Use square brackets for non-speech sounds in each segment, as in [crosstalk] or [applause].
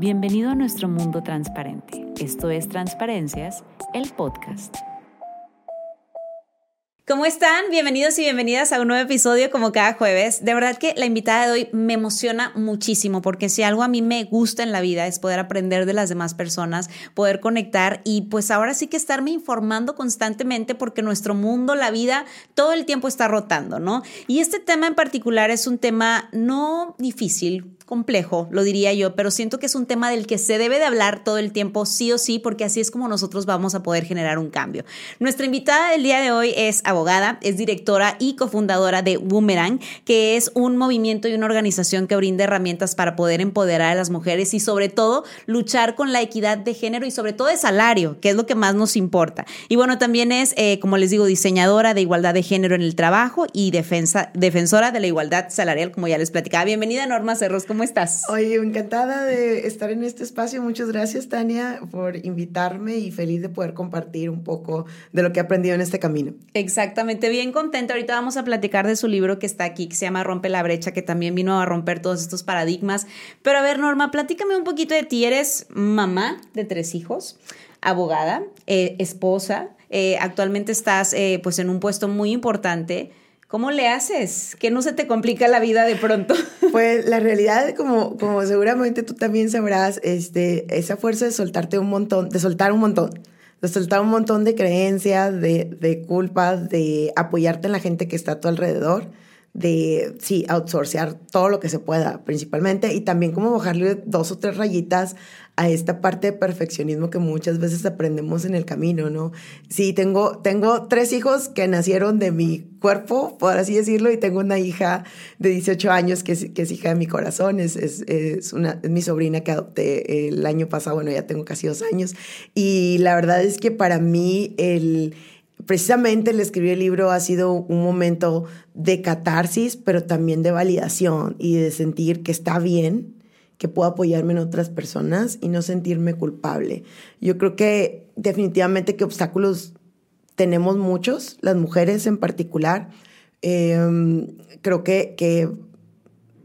Bienvenido a nuestro mundo transparente. Esto es Transparencias, el podcast. ¿Cómo están? Bienvenidos y bienvenidas a un nuevo episodio como cada jueves. De verdad que la invitada de hoy me emociona muchísimo porque si algo a mí me gusta en la vida es poder aprender de las demás personas, poder conectar y pues ahora sí que estarme informando constantemente porque nuestro mundo, la vida, todo el tiempo está rotando, ¿no? Y este tema en particular es un tema no difícil, complejo, lo diría yo, pero siento que es un tema del que se debe de hablar todo el tiempo, sí o sí, porque así es como nosotros vamos a poder generar un cambio. Nuestra invitada del día de hoy es abogada, es directora y cofundadora de Boomerang, que es un movimiento y una organización que brinda herramientas para poder empoderar a las mujeres y sobre todo luchar con la equidad de género y sobre todo de salario, que es lo que más nos importa. Y bueno, también es, eh, como les digo, diseñadora de igualdad de género en el trabajo y defensa, defensora de la igualdad salarial, como ya les platicaba. Bienvenida, Norma Cerros, ¿cómo estás? Oye, encantada de estar en este espacio. Muchas gracias, Tania, por invitarme y feliz de poder compartir un poco de lo que he aprendido en este camino. Exactamente, bien contenta. Ahorita vamos a platicar de su libro que está aquí, que se llama Rompe la brecha, que también vino a romper todos estos paradigmas. Pero a ver, Norma, platícame un poquito de ti. Eres mamá de tres hijos, abogada, eh, esposa. Eh, actualmente estás eh, pues en un puesto muy importante. ¿Cómo le haces? Que no se te complica la vida de pronto. [laughs] Pues la realidad, como, como seguramente tú también sabrás, este, esa fuerza de soltarte un montón, de soltar un montón, de soltar un montón de creencias, de, de culpas, de apoyarte en la gente que está a tu alrededor, de, sí, outsourcear todo lo que se pueda principalmente y también como bajarle dos o tres rayitas a esta parte de perfeccionismo que muchas veces aprendemos en el camino, ¿no? Sí, tengo, tengo tres hijos que nacieron de mi cuerpo, por así decirlo, y tengo una hija de 18 años que es, que hija de mi corazón, es, es, es, una, es mi sobrina que adopté el año pasado, bueno, ya tengo casi dos años, y la verdad es que para mí el precisamente el escribir el libro ha sido un momento de catarsis, pero también de validación y de sentir que está bien, que puedo apoyarme en otras personas y no sentirme culpable. Yo creo que definitivamente que obstáculos tenemos muchos, las mujeres en particular. Eh, creo que, que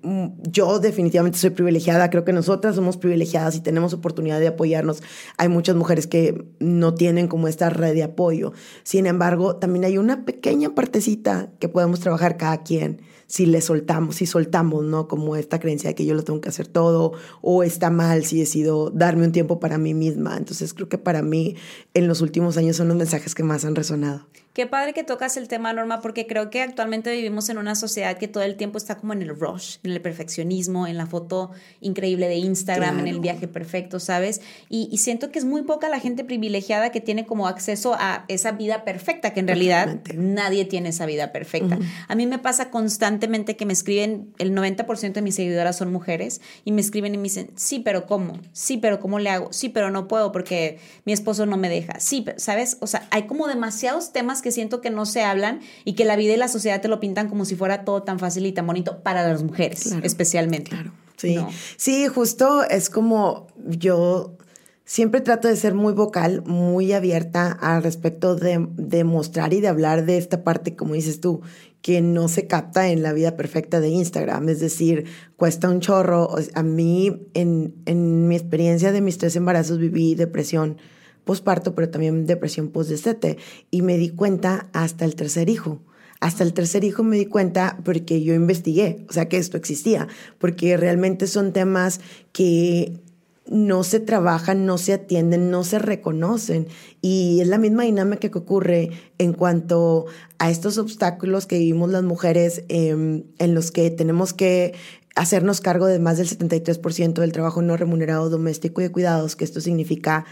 Mm, yo definitivamente soy privilegiada, creo que nosotras somos privilegiadas y tenemos oportunidad de apoyarnos. Hay muchas mujeres que no tienen como esta red de apoyo. Sin embargo, también hay una pequeña partecita que podemos trabajar cada quien si le soltamos, si soltamos, ¿no? Como esta creencia de que yo lo tengo que hacer todo o está mal si decido darme un tiempo para mí misma. Entonces creo que para mí en los últimos años son los mensajes que más han resonado. Qué padre que tocas el tema, Norma, porque creo que actualmente vivimos en una sociedad que todo el tiempo está como en el rush, en el perfeccionismo, en la foto increíble de Instagram, en el viaje perfecto, ¿sabes? Y, siento que es muy poca la gente privilegiada que tiene como acceso a esa vida perfecta, que en realidad nadie tiene esa vida perfecta. A mí me pasa constantemente que me escriben, el 90% de mis seguidoras son mujeres, y me escriben y me dicen, sí, pero ¿cómo? Sí, pero ¿cómo le hago? Sí, pero no puedo porque mi esposo no me deja. Sí, ¿sabes? O sea, hay como demasiados temas que siento que no se hablan y que la vida y la sociedad te lo pintan como si fuera todo tan fácil y tan bonito para las mujeres, especialmente. Claro. Sí. sí, justo es como yo siempre trato de ser muy vocal, muy abierta al respecto de, de, mostrar y de hablar de esta parte, como dices tú, que no se capta en la vida perfecta de Instagram. Es decir, cuesta un chorro. A mí, en, en mi experiencia de mis tres embarazos, viví depresión posparto, pero también depresión postdestete. Y me di cuenta hasta el tercer hijo. Hasta el tercer hijo me di cuenta porque yo investigué, o sea, que esto existía, porque realmente son temas que no se trabajan, no se atienden, no se reconocen. Y es la misma dinámica que ocurre en cuanto a estos obstáculos que vivimos las mujeres em, en los que tenemos que hacernos cargo de más del 73% del trabajo no remunerado doméstico y de cuidados, que esto significa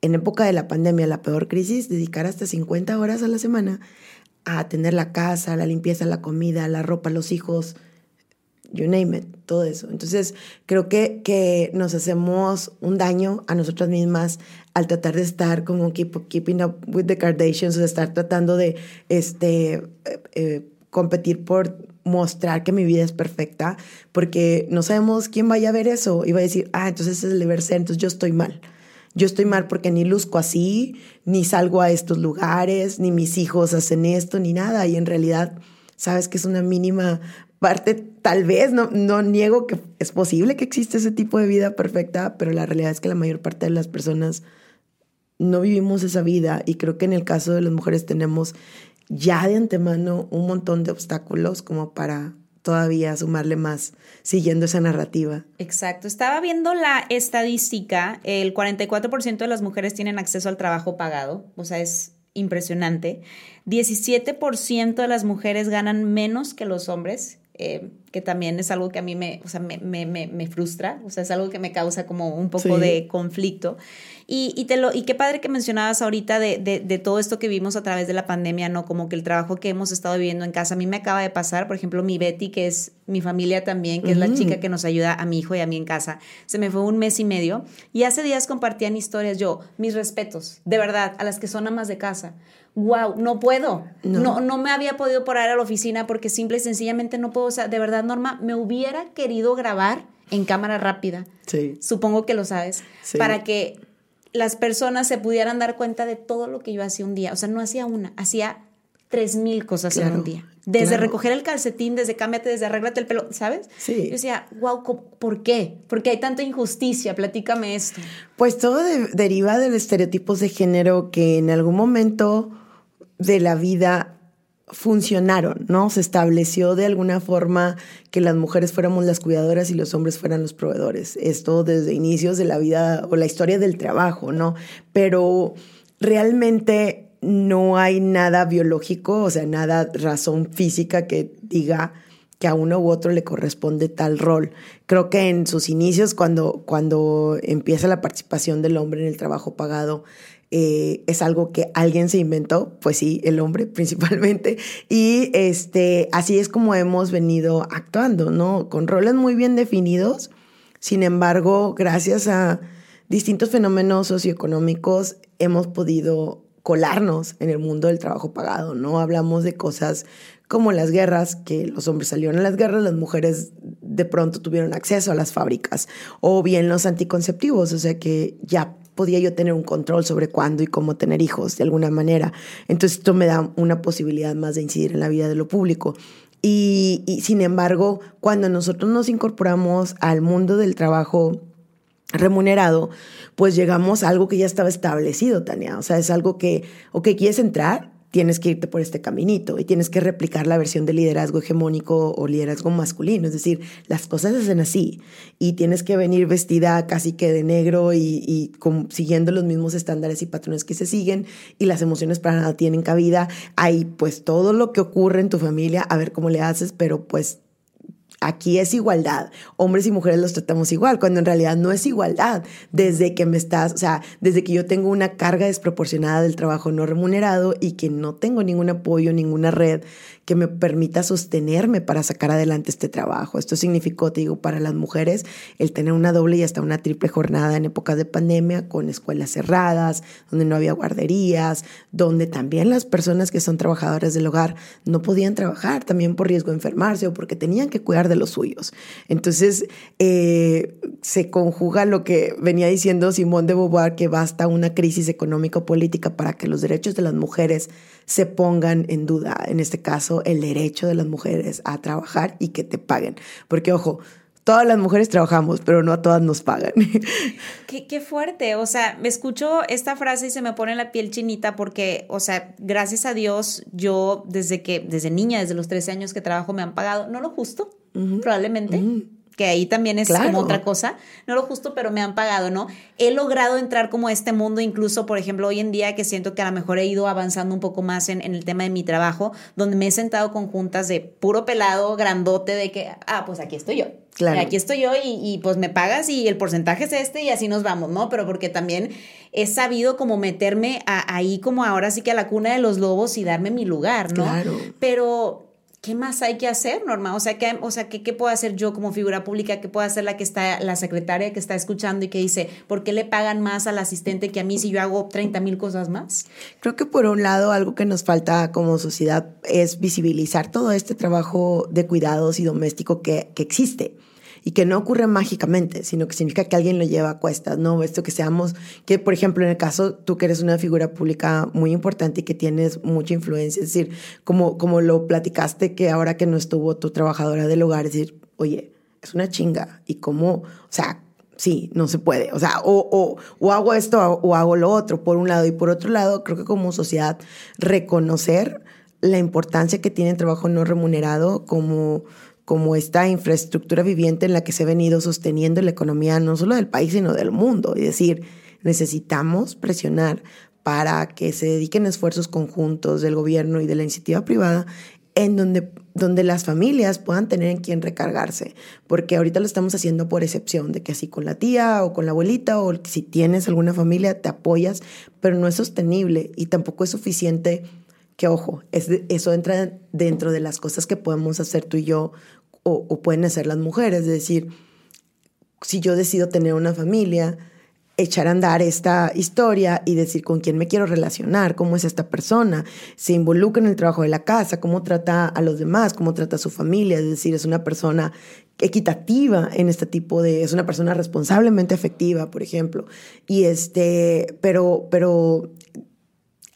en época de la pandemia, la peor crisis, dedicar hasta 50 horas a la semana a atender la casa, la limpieza, la comida, la ropa, los hijos, you name it, todo eso. Entonces, creo que, que nos hacemos un daño a nosotras mismas al tratar de estar como keeping up with the Kardashians, o de estar tratando de este, eh, eh, competir por mostrar que mi vida es perfecta, porque no sabemos quién vaya a ver eso y va a decir, ah, entonces es el deber ser, entonces yo estoy mal yo estoy mal porque ni luzco así, ni salgo a estos lugares, ni mis hijos hacen esto, ni nada. Y en realidad, sabes que es una mínima parte, tal vez, no, no niego que es posible que existe ese tipo de vida perfecta, pero la realidad es que la mayor parte de las personas no vivimos esa vida y creo que en el caso de las mujeres tenemos ya de antemano un montón de obstáculos como para todavía sumarle más siguiendo esa narrativa. Exacto. Estaba viendo la estadística, el 44% de las mujeres tienen acceso al trabajo pagado, o sea, es impresionante. 17% de las mujeres ganan menos que los hombres eh, que también es algo que a mí me, o sea, me, me, me, frustra, o sea, es algo que me causa como un poco de conflicto. Y, y, te lo, y qué padre que mencionabas ahorita de, de, de, todo esto que vimos a través de la pandemia, ¿no? Como que el trabajo que hemos estado viviendo en casa, a mí me acaba de pasar, por ejemplo, mi Betty, que es mi familia también, que es la chica que nos ayuda a mi hijo y a mí en casa, se me fue un mes y medio y hace días compartían historias, yo, mis respetos, de verdad, a las que son amas de casa wow, no puedo. No. no. me había podido parar a la oficina porque simple y sencillamente no puedo. O sea, de verdad, Norma, me hubiera querido grabar en cámara rápida. Sí. Supongo que lo sabes. Para que las personas se pudieran dar cuenta de todo lo que yo hacía un día. O sea, no hacía una, hacía tres mil cosas en un día. Desde recoger el calcetín, desde cámbiate, desde arréglate el pelo, ¿sabes? Sí. Yo decía, wow, ¿por qué? Porque hay tanta injusticia, platícame esto. Pues todo deriva de los estereotipos de género que en algún momento de la vida funcionaron, ¿no? Se estableció de alguna forma que las mujeres fuéramos las cuidadoras y los hombres fueran los proveedores. Esto desde inicios de la vida o la historia del trabajo, ¿no? Pero realmente no hay nada biológico, o sea, nada razón física que diga que a uno u otro le corresponde tal rol. Creo que en sus inicios, cuando, cuando empieza la participación del hombre en el trabajo pagado, eh, es algo que alguien se inventó, pues sí, el hombre [laughs] principalmente, y este, así es como hemos venido actuando, ¿no? Con roles muy bien definidos, sin embargo, gracias a distintos fenómenos socioeconómicos, hemos podido colarnos en el mundo del trabajo pagado, ¿no? Hablamos de cosas como las guerras, que los hombres salieron a las guerras, las mujeres de pronto tuvieron acceso a las fábricas, o bien los anticonceptivos, o sea que ya podía yo tener un control sobre cuándo y cómo tener hijos de alguna manera. Entonces esto me da una posibilidad más de incidir en la vida de lo público. Y, sin embargo, cuando nosotros nos incorporamos al mundo del trabajo remunerado, pues llegamos a algo que ya estaba establecido, Tania. O sea, es algo que, ok, ¿quieres entrar? Tienes que irte por este caminito y tienes que replicar la versión de liderazgo hegemónico o liderazgo masculino. Es decir, las cosas se hacen así y tienes que venir vestida casi que de negro y, siguiendo los mismos estándares y patrones que se siguen y las emociones para nada tienen cabida. Hay pues todo lo que ocurre en tu familia, a ver cómo le haces, pero pues aquí es igualdad. Hombres y mujeres los tratamos igual, cuando en realidad no es igualdad. Desde que me estás, o sea, desde que yo tengo una carga desproporcionada del trabajo no remunerado y que no tengo ningún apoyo, ninguna red que me permita sostenerme para sacar adelante este trabajo. Esto significó, te digo, para las mujeres el tener una doble y hasta una triple jornada en épocas de pandemia con escuelas cerradas, donde no había guarderías, donde también las personas que son trabajadoras del hogar no podían trabajar también por riesgo de enfermarse o porque tenían que cuidar de los suyos. Entonces, eh, se conjuga lo que venía diciendo Simón de Beauvoir, que basta una crisis económico-política para que los derechos de las mujeres se pongan en duda, en este caso, el derecho de las mujeres a trabajar y que te paguen. Porque, ojo, todas las mujeres trabajamos, pero no a todas nos pagan. [laughs] Qué, qué, fuerte. O sea, me escucho esta frase y se me pone la piel chinita porque, o sea, gracias a Dios, yo desde que, desde niña, desde los 13 años que trabajo, me han pagado, no lo justo, probablemente que ahí también es como otra cosa, no lo justo, pero me han pagado, ¿no? He logrado entrar como a este mundo, incluso, por ejemplo, hoy en día que siento que a lo mejor he ido avanzando un poco más en, el tema de mi trabajo, donde me he sentado con juntas de puro pelado, grandote, de que, ah, pues aquí estoy yo. Claro. Aquí estoy yo y, pues me pagas y el porcentaje es este y así nos vamos, ¿no? Pero porque también he sabido como meterme ahí como ahora sí que a la cuna de los lobos y darme mi lugar, ¿no? Claro. Pero ¿qué más hay que hacer, Norma? O sea, ¿qué, o sea, ¿qué, puedo hacer yo como figura pública? ¿Qué puedo hacer la que está, la secretaria que está escuchando y que dice, ¿por qué le pagan más al asistente que a mí si yo hago 30 mil cosas más? Creo que por un lado algo que nos falta como sociedad es visibilizar todo este trabajo de cuidados y doméstico que, que existe y que no ocurre mágicamente, sino que significa que alguien lo lleva a cuestas, ¿no? Esto que seamos, que por ejemplo en el caso tú que eres una figura pública muy importante y que tienes mucha influencia, es decir, como, como lo platicaste que ahora que no estuvo tu trabajadora del hogar, es decir, oye, es una chinga y cómo, o sea, sí, no se puede. O sea, o, o, o, hago esto o hago lo otro, por un lado. Y por otro lado, creo que como sociedad, reconocer la importancia que tiene el trabajo no remunerado como, como esta infraestructura viviente en la que se ha venido sosteniendo la economía no solo del país, sino del mundo. Es decir, necesitamos presionar para que se dediquen esfuerzos conjuntos del gobierno y de la iniciativa privada en donde, donde las familias puedan tener en quién recargarse, porque ahorita lo estamos haciendo por excepción, de que así con la tía o con la abuelita o si tienes alguna familia te apoyas, pero no es sostenible y tampoco es suficiente que ojo, es eso entra dentro de las cosas que podemos hacer tú y yo o, pueden hacer las mujeres. Es decir, si yo decido tener una familia, echar a andar esta historia y decir con quién me quiero relacionar, cómo es esta persona, se involucra en el trabajo de la casa, cómo trata a los demás, cómo trata a su familia, es decir, es una persona equitativa en este tipo de, es una persona responsablemente efectiva, por ejemplo, y este, pero, pero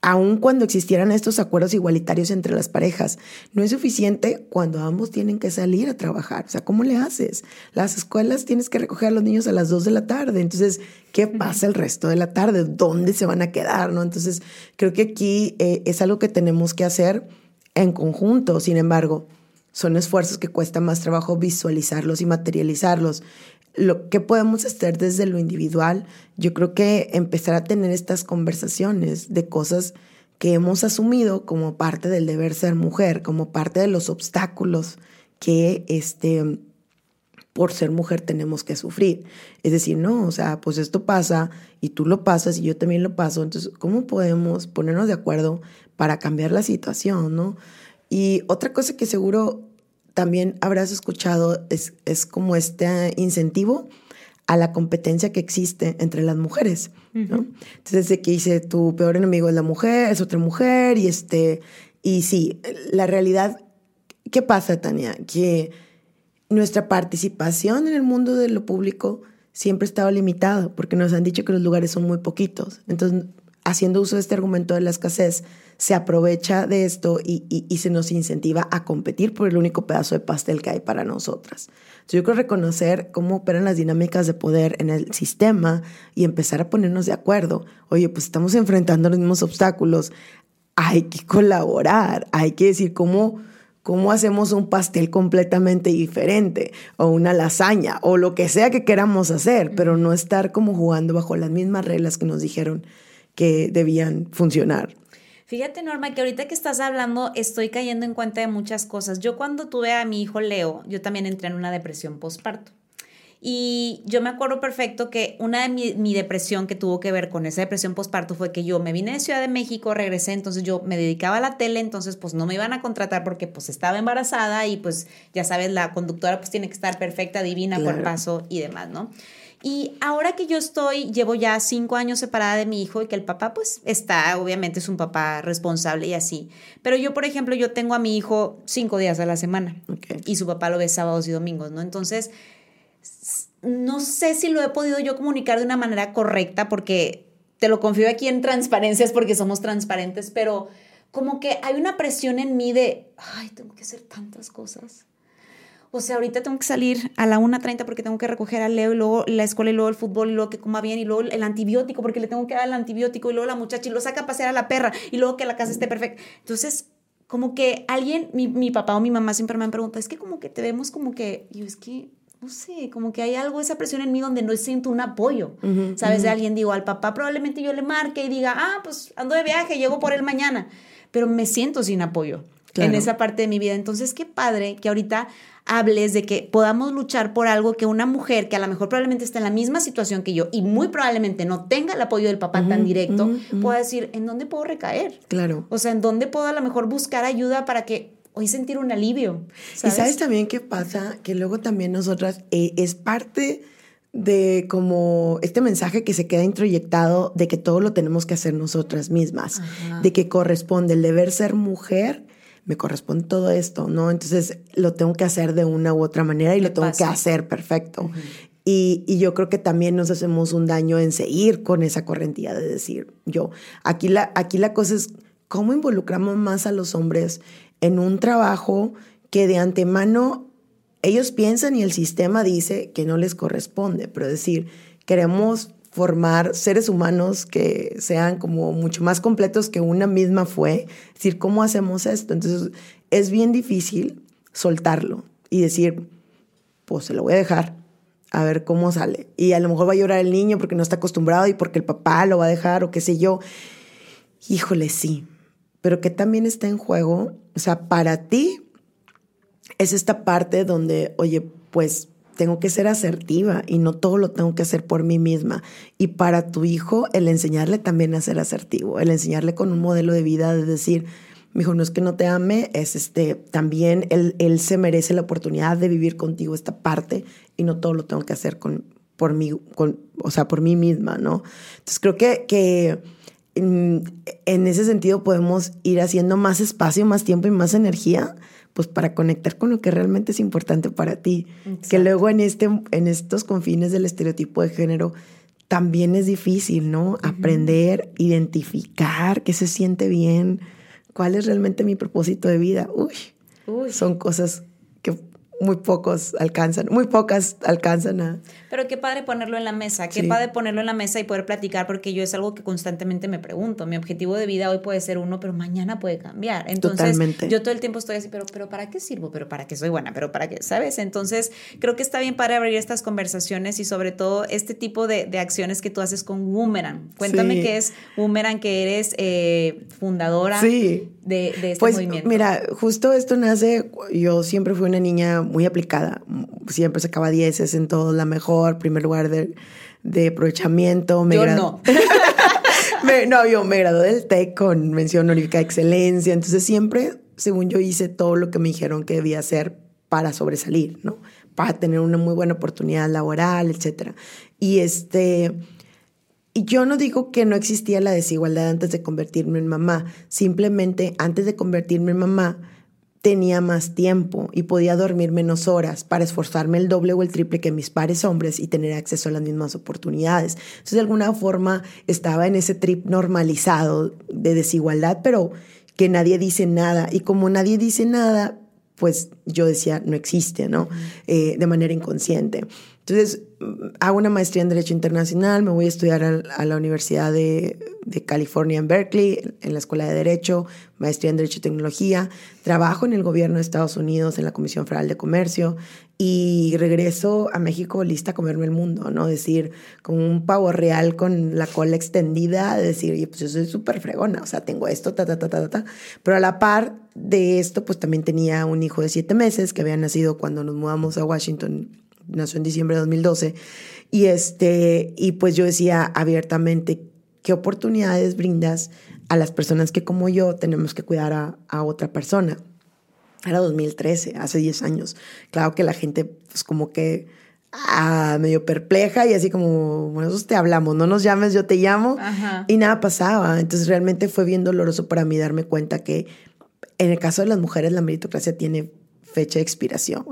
aun cuando existieran estos acuerdos igualitarios entre las parejas, no es suficiente cuando ambos tienen que salir a trabajar. O sea, ¿cómo le haces? Las escuelas tienes que recoger a los niños a las 2 de la tarde. Entonces, ¿qué pasa el resto de la tarde? ¿Dónde se van a quedar? ¿No? Entonces, creo que aquí eh, es algo que tenemos que hacer en conjunto. Sin embargo, son esfuerzos que cuesta más trabajo visualizarlos y materializarlos lo que podemos hacer desde lo individual, yo creo que empezar a tener estas conversaciones de cosas que hemos asumido como parte del deber ser mujer, como parte de los obstáculos que este por ser mujer tenemos que sufrir. Es decir, no, o sea, pues esto pasa y tú lo pasas y yo también lo paso, entonces, ¿cómo podemos ponernos de acuerdo para cambiar la situación, no? Y otra cosa que seguro también habrás escuchado, es, es como este incentivo a la competencia que existe entre las mujeres, ¿no? Entonces, de que dice, tu peor enemigo es la mujer, es otra mujer, y este, y sí, la realidad, ¿qué pasa, Tania? Que nuestra participación en el mundo de lo público siempre estaba limitada, porque nos han dicho que los lugares son muy poquitos. Entonces, haciendo uso de este argumento de la escasez, se aprovecha de esto y, se nos incentiva a competir por el único pedazo de pastel que hay para nosotras. Entonces, yo creo reconocer cómo operan las dinámicas de poder en el sistema y empezar a ponernos de acuerdo. Oye, pues estamos enfrentando los mismos obstáculos, hay que colaborar, hay que decir cómo... ¿Cómo hacemos un pastel completamente diferente? O una lasaña, o lo que sea que queramos hacer, pero no estar como jugando bajo las mismas reglas que nos dijeron que debían funcionar. Fíjate, Norma, que ahorita que estás hablando estoy cayendo en cuenta de muchas cosas. Yo cuando tuve a mi hijo Leo, yo también entré en una depresión postparto. Y yo me acuerdo perfecto que una de mi, depresión que tuvo que ver con esa depresión postparto fue que yo me vine de Ciudad de México, regresé, entonces yo me dedicaba a la tele, entonces pues no me iban a contratar porque pues estaba embarazada y pues ya sabes, la conductora pues tiene que estar perfecta, divina, por paso y demás, ¿no? Y ahora que yo estoy, llevo ya cinco años separada de mi hijo y que el papá pues está, obviamente es un papá responsable y así. Pero yo, por ejemplo, yo tengo a mi hijo cinco días a la semana y su papá lo ve sábados y domingos, ¿no? Entonces, no sé si lo he podido yo comunicar de una manera correcta porque te lo confío aquí en transparencias porque somos transparentes, pero como que hay una presión en mí de, ay, tengo que hacer tantas cosas o sea, ahorita tengo que salir a la 1.30 porque tengo que recoger a Leo y luego la escuela y luego el fútbol y luego que coma bien y luego el antibiótico porque le tengo que dar el antibiótico y luego la muchacha y lo saca a pasear a la perra y luego que la casa esté perfecta. Entonces, como que alguien, mi, mi papá o mi mamá siempre me han preguntado, es que como que te vemos como que, yo es que no sé, como que hay algo, esa presión en mí donde no siento un apoyo, ¿sabes? De alguien, digo, al papá probablemente yo le marque y diga, ah, pues ando de viaje, llego por él mañana, pero me siento sin apoyo en esa parte de mi vida. Entonces, qué padre que ahorita hables de que podamos luchar por algo que una mujer que a lo mejor probablemente está en la misma situación que yo y muy probablemente no tenga el apoyo del papá tan directo, pueda decir, ¿en dónde puedo recaer? Claro. O sea, ¿en dónde puedo a lo mejor buscar ayuda para que hoy sentir un alivio? Y sabes también qué pasa, que luego también nosotras eh, es parte de como este mensaje que se queda introyectado de que todo lo tenemos que hacer nosotras mismas, de que corresponde el deber ser mujer me corresponde todo esto, ¿no? Entonces lo tengo que hacer de una u otra manera y lo tengo que hacer perfecto. y, y, yo creo que también nos hacemos un daño en seguir con esa correntía de decir yo. Aquí la, aquí la cosa es cómo involucramos más a los hombres en un trabajo que de antemano ellos piensan y el sistema dice que no les corresponde, pero decir, queremos formar seres humanos que sean como mucho más completos que una misma fue. Es decir, ¿cómo hacemos esto? Entonces, es bien difícil soltarlo y decir, pues se lo voy a dejar, a ver cómo sale. Y a lo mejor va a llorar el niño porque no está acostumbrado y porque el papá lo va a dejar o qué sé yo. Híjole, sí. Pero que también está en juego, o sea, para ti es esta parte donde, oye, pues tengo que ser asertiva y no todo lo tengo que hacer por mí misma. Y para tu hijo, el enseñarle también a ser asertivo, el enseñarle con un modelo de vida de decir, mi hijo, no es que no te ame, es este, también él, él se merece la oportunidad de vivir contigo esta parte y no todo lo tengo que hacer con, por mí, con, o sea, por mí misma, ¿no? Entonces creo que, que en, en ese sentido podemos ir haciendo más espacio, más tiempo y más energía pues para conectar con lo que realmente es importante para ti. Que luego en, este, en estos confines del estereotipo de género también es difícil, ¿no? Aprender, identificar qué se siente bien, cuál es realmente mi propósito de vida. Uy, Uy. son cosas muy pocos alcanzan, muy pocas alcanzan a... Pero qué padre ponerlo en la mesa, qué padre ponerlo en la mesa y poder platicar, porque yo es algo que constantemente me pregunto. Mi objetivo de vida hoy puede ser uno, pero mañana puede cambiar. Entonces, yo todo el tiempo estoy así, pero, pero ¿para qué sirvo? ¿Pero para qué soy buena? ¿Pero para qué? ¿Sabes? Entonces, creo que está bien para abrir estas conversaciones y sobre todo este tipo de, de acciones que tú haces con Woomerang. Cuéntame qué es Woomerang, que eres eh, fundadora de, de, este pues, movimiento. Mira, justo esto nace, yo siempre fui una niña muy aplicada, siempre sacaba dieces en todo, la mejor, primer lugar de, de aprovechamiento. Me yo no. [laughs] me, no, yo me gradué del TEC con mención honorífica de excelencia, entonces siempre, según yo, hice todo lo que me dijeron que debía hacer para sobresalir, ¿no? Para tener una muy buena oportunidad laboral, etcétera. Y este... Y yo no digo que no existía la desigualdad antes de convertirme en mamá, simplemente antes de convertirme en mamá, tenía más tiempo y podía dormir menos horas para esforzarme el doble o el triple que mis pares hombres y tener acceso a las mismas oportunidades. Entonces, de alguna forma, estaba en ese trip normalizado de desigualdad, pero que nadie dice nada. Y como nadie dice nada, pues yo decía, no existe, ¿no? Eh, de manera inconsciente. Entonces, hago una maestría en Derecho Internacional, me voy a estudiar a, la Universidad de, California en Berkeley, en la Escuela de Derecho, maestría en Derecho y Tecnología, trabajo en el gobierno de Estados Unidos, en la Comisión Federal de Comercio, y regreso a México lista a comerme el mundo, ¿no? Decir, con un pavo real con la cola extendida, decir, oye, pues yo soy súper fregona, o sea, tengo esto, ta, ta, ta, ta, ta. Pero a la par de esto, pues también tenía un hijo de siete meses que había nacido cuando nos mudamos a Washington nació en diciembre de 2012, y, este, y pues yo decía abiertamente, ¿qué oportunidades brindas a las personas que como yo tenemos que cuidar a, a otra persona? Era 2013, hace 10 años. Claro que la gente, pues como que ah, medio perpleja y así como, bueno, eso te hablamos, no nos llames, yo te llamo. Y nada pasaba. Entonces realmente fue bien doloroso para mí darme cuenta que en el caso de las mujeres la meritocracia tiene fecha de expiración,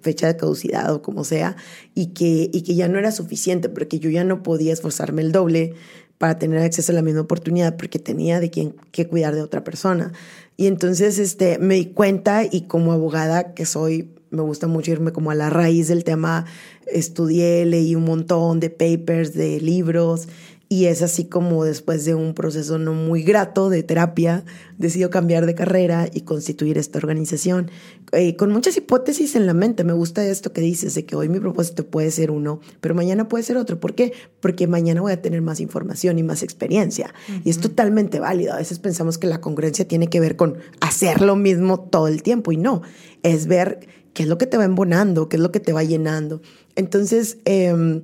fecha de caducidad o como sea, y que, y que ya no era suficiente, porque yo ya no podía esforzarme el doble para tener acceso a la misma oportunidad, porque tenía de quien que cuidar de otra persona. Y entonces este, me di cuenta y como abogada que soy, me gusta mucho irme como a la raíz del tema, estudié, leí un montón de papers, de libros, y es así como después de un proceso no muy grato de terapia, decido cambiar de carrera y constituir esta organización. Eh, con muchas hipótesis en la mente, me gusta esto que dices, de que hoy mi propósito puede ser uno, pero mañana puede ser otro. ¿Por qué? Porque mañana voy a tener más información y más experiencia. Y es totalmente válido. A veces pensamos que la congruencia tiene que ver con hacer lo mismo todo el tiempo y no, es ver qué es lo que te va embonando, qué es lo que te va llenando. Entonces, eh,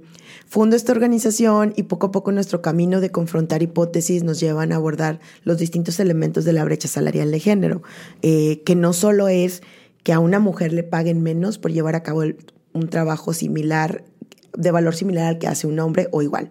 Fundo esta organización y poco a poco nuestro camino de confrontar hipótesis nos llevan a abordar los distintos elementos de la brecha salarial de género, eh, que no solo es que a una mujer le paguen menos por llevar a cabo un trabajo similar de valor similar al que hace un hombre o igual.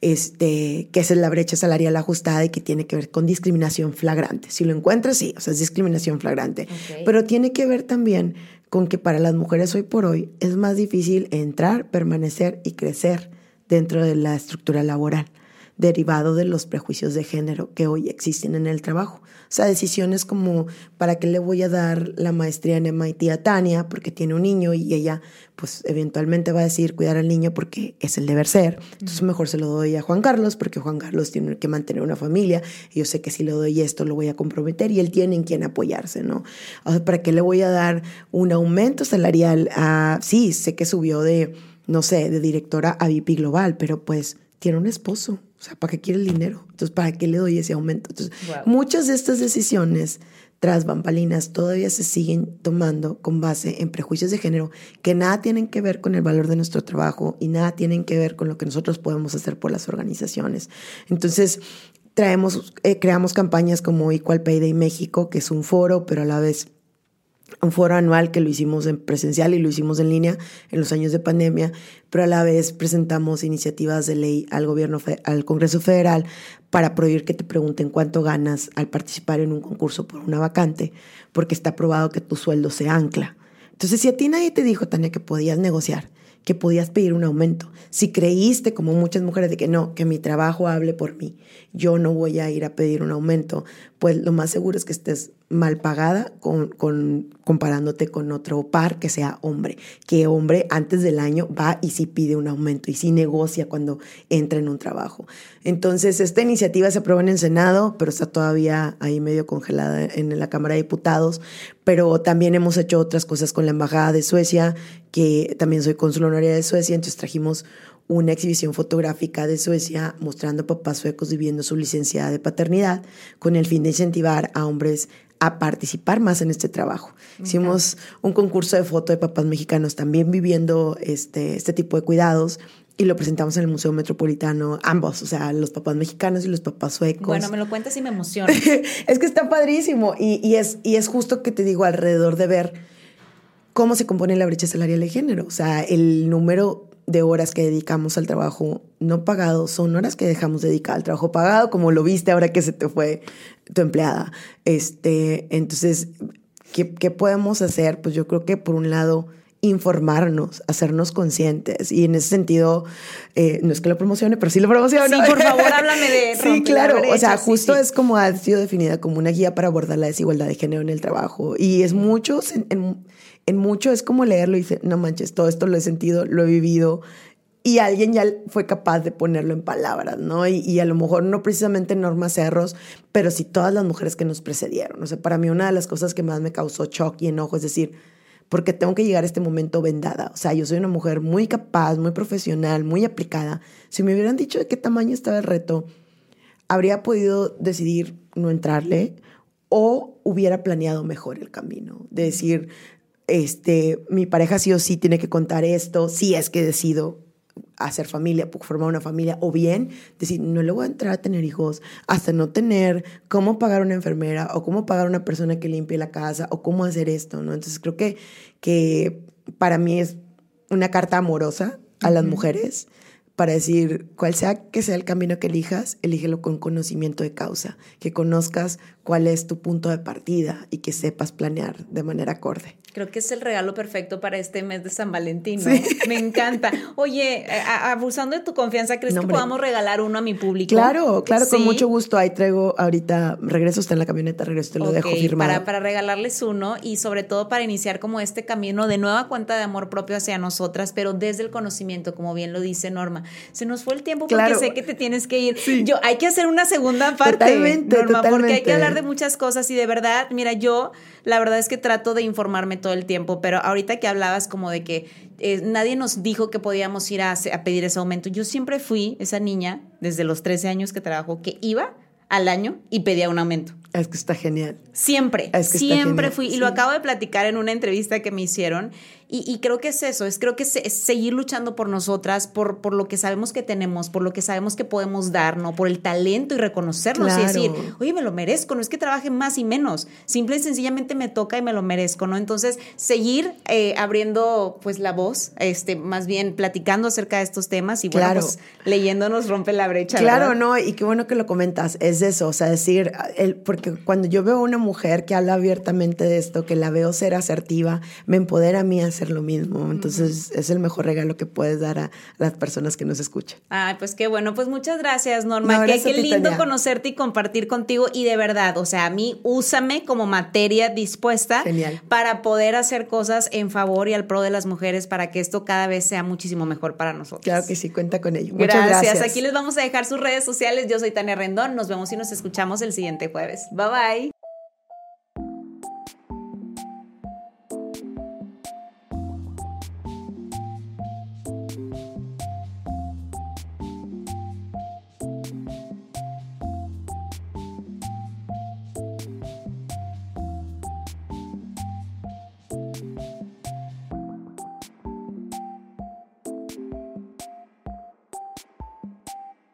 Este, que es la brecha salarial ajustada y que tiene que ver con discriminación flagrante. Si lo encuentras, sí, o sea, es discriminación flagrante. Pero tiene que ver también con que para las mujeres hoy por hoy es más difícil entrar, permanecer y crecer dentro de la estructura laboral derivado de los prejuicios de género que hoy existen en el trabajo. O sea, decisiones como, ¿para qué le voy a dar la maestría en MIT a Tania? Porque tiene un niño y ella, pues, eventualmente va a decir cuidar al niño porque es el deber ser. Entonces, mejor se lo doy a Juan Carlos porque Juan Carlos tiene que mantener una familia. Y yo sé que si le doy esto lo voy a comprometer y él tiene en quien apoyarse, ¿no? O sea, ¿para qué le voy a dar un aumento salarial a, sí, sé que subió de, no sé, de directora a VIP Global, pero pues tiene un esposo o sea, ¿para qué quiere el dinero? Entonces, ¿para qué le doy ese aumento? Entonces, muchas de estas decisiones tras bambalinas todavía se siguen tomando con base en prejuicios de género que nada tienen que ver con el valor de nuestro trabajo y nada tienen que ver con lo que nosotros podemos hacer por las organizaciones. Entonces, traemos, eh, creamos campañas como Equal Pay Day México, que es un foro, pero a la vez un foro anual que lo hicimos en presencial y lo hicimos en línea en los años de pandemia, pero a la vez presentamos iniciativas de ley al gobierno, al Congreso Federal para prohibir que te pregunten cuánto ganas al participar en un concurso por una vacante, porque está probado que tu sueldo se ancla. Entonces, si a ti nadie te dijo, Tania, que podías negociar, que podías pedir un aumento, si creíste, como muchas mujeres, de que no, que mi trabajo hable por mí, yo no voy a ir a pedir un aumento, pues lo más seguro es que estés mal pagada con, comparándote con otro par que sea hombre, que hombre antes del año va y sí pide un aumento y sí negocia cuando entra en un trabajo. Entonces, esta iniciativa se aprueba en el Senado, pero está todavía ahí medio congelada en la Cámara de Diputados, pero también hemos hecho otras cosas con la Embajada de Suecia, que también soy cónsul honoraria de Suecia, entonces trajimos una exhibición fotográfica de Suecia mostrando papás suecos viviendo su licencia de paternidad con el fin de incentivar a hombres a participar más en este trabajo. Hicimos un concurso de foto de papás mexicanos también viviendo este, este tipo de cuidados y lo presentamos en el Museo Metropolitano, ambos, o sea, los papás mexicanos y los papás suecos. Bueno, me lo cuentas y me emociona. [laughs] es que está padrísimo y, y, es, y es justo que te digo alrededor de ver cómo se compone la brecha salarial de género, o sea, el número de horas que dedicamos al trabajo no pagado son horas que dejamos dedicar al trabajo pagado, como lo viste ahora que se te fue tu empleada. Este, entonces, ¿qué, ¿qué, podemos hacer? Pues yo creo que por un lado informarnos, hacernos conscientes y en ese sentido, eh, no es que lo promocione, pero sí lo promocione. Sí, por favor, [laughs] háblame de... sí, claro, o sea, justo es como ha sido definida como una guía para abordar la desigualdad de género en el trabajo y es mucho, en, en mucho es como leerlo y dice, no manches, todo esto lo he sentido, lo he vivido, y alguien ya fue capaz de ponerlo en palabras, ¿no? Y, a lo mejor no precisamente Norma Cerros, pero sí todas las mujeres que nos precedieron. O sea, para mí una de las cosas que más me causó shock y enojo es decir, porque tengo que llegar a este momento vendada. O sea, yo soy una mujer muy capaz, muy profesional, muy aplicada. Si me hubieran dicho de qué tamaño estaba el reto, habría podido decidir no entrarle o hubiera planeado mejor el camino. De decir, este, mi pareja sí o sí tiene que contar esto, si es que decido hacer familia, formar una familia, o bien decir, no le voy a entrar a tener hijos hasta no tener cómo pagar una enfermera o cómo pagar una persona que limpie la casa o cómo hacer esto, ¿no? Entonces creo que, que para mí es una carta amorosa a las mujeres para decir, cual sea que sea el camino que elijas, elígelo con conocimiento de causa, que conozcas cuál es tu punto de partida y que sepas planear de manera acorde. Creo que es el regalo perfecto para este mes de San Valentín. [laughs] Me encanta. Oye, abusando de tu confianza, ¿crees que podamos regalar uno a mi público? Claro, claro, con mucho gusto. Ahí traigo ahorita, regreso, está en la camioneta, regreso, te lo dejo firmado. Para, para regalarles uno y sobre todo para iniciar como este camino de nueva cuenta de amor propio hacia nosotras, pero desde el conocimiento, como bien lo dice Norma. Se nos fue el tiempo porque sé que te tienes que ir. Yo, hay que hacer una segunda parte, totalmente, Norma, porque hay que hablar de muchas cosas y de verdad, mira, yo la verdad es que trato de informarme todo el tiempo, pero ahorita que hablabas como de que eh, nadie nos dijo que podíamos ir a, a, pedir ese aumento, yo siempre fui esa niña, desde los 13 años que trabajo, que iba al año y pedía un aumento. Es que está genial. Siempre, siempre fui. Y lo acabo de platicar en una entrevista que me hicieron Y, creo que es eso, es creo que es, seguir luchando por nosotras, por, por lo que sabemos que tenemos, por lo que sabemos que podemos dar, ¿no? Por el talento y reconocernos y decir, oye, me lo merezco, no es que trabaje más y menos, simple y sencillamente me toca y me lo merezco, ¿no? Entonces, seguir eh, abriendo pues la voz, este, más bien platicando acerca de estos temas y bueno, pues leyéndonos rompe la brecha. Claro, no, y qué bueno que lo comentas, es eso, o sea, decir, el, porque cuando yo veo a una mujer que habla abiertamente de esto, que la veo ser asertiva, me empodera a mí a hacer lo mismo. Entonces, es el mejor regalo que puedes dar a, las personas que nos escuchan. Ay, pues qué bueno, pues muchas gracias, Norma. qué, qué lindo conocerte y compartir contigo. Y de verdad, o sea, a mí úsame como materia dispuesta para poder hacer cosas en favor y al pro de las mujeres para que esto cada vez sea muchísimo mejor para nosotros. Claro que sí, cuenta con ello. Muchas gracias. Aquí les vamos a dejar sus redes sociales. Yo soy Tania Rendón. Nos vemos y nos escuchamos el siguiente jueves. Bye bye.